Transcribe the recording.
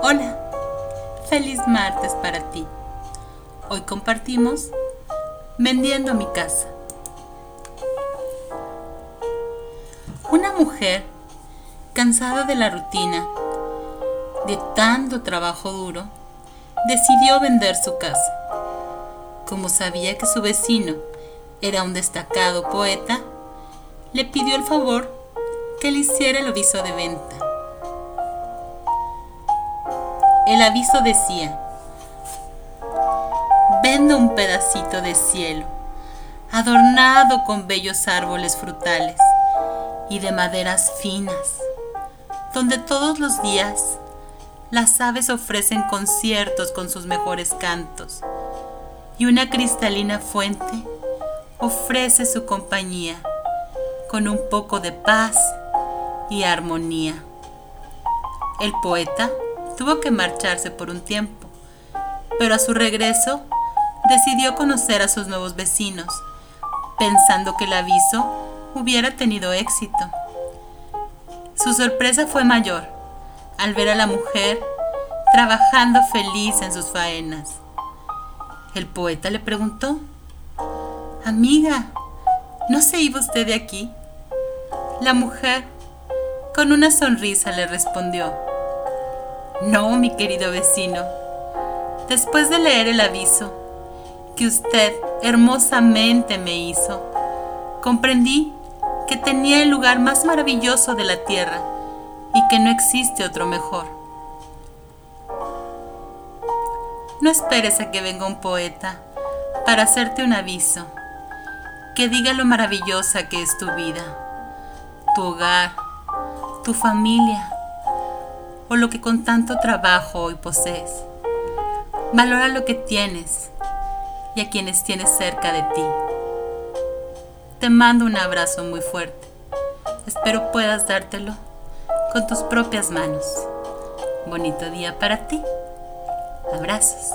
Hola, feliz martes para ti. Hoy compartimos Vendiendo mi casa. Una mujer, cansada de la rutina, de tanto trabajo duro, decidió vender su casa. Como sabía que su vecino era un destacado poeta, le pidió el favor que le hiciera el aviso de venta. El aviso decía, vendo un pedacito de cielo, adornado con bellos árboles frutales y de maderas finas, donde todos los días las aves ofrecen conciertos con sus mejores cantos y una cristalina fuente ofrece su compañía con un poco de paz y armonía. El poeta tuvo que marcharse por un tiempo, pero a su regreso decidió conocer a sus nuevos vecinos, pensando que el aviso hubiera tenido éxito. Su sorpresa fue mayor al ver a la mujer trabajando feliz en sus faenas. El poeta le preguntó, Amiga, ¿no se iba usted de aquí? La mujer, con una sonrisa, le respondió, No, mi querido vecino, después de leer el aviso que usted hermosamente me hizo, comprendí que tenía el lugar más maravilloso de la tierra y que no existe otro mejor. No esperes a que venga un poeta para hacerte un aviso, que diga lo maravillosa que es tu vida, tu hogar, tu familia o lo que con tanto trabajo hoy posees. Valora lo que tienes y a quienes tienes cerca de ti. Te mando un abrazo muy fuerte. Espero puedas dártelo con tus propias manos. Bonito día para ti. Abrazos.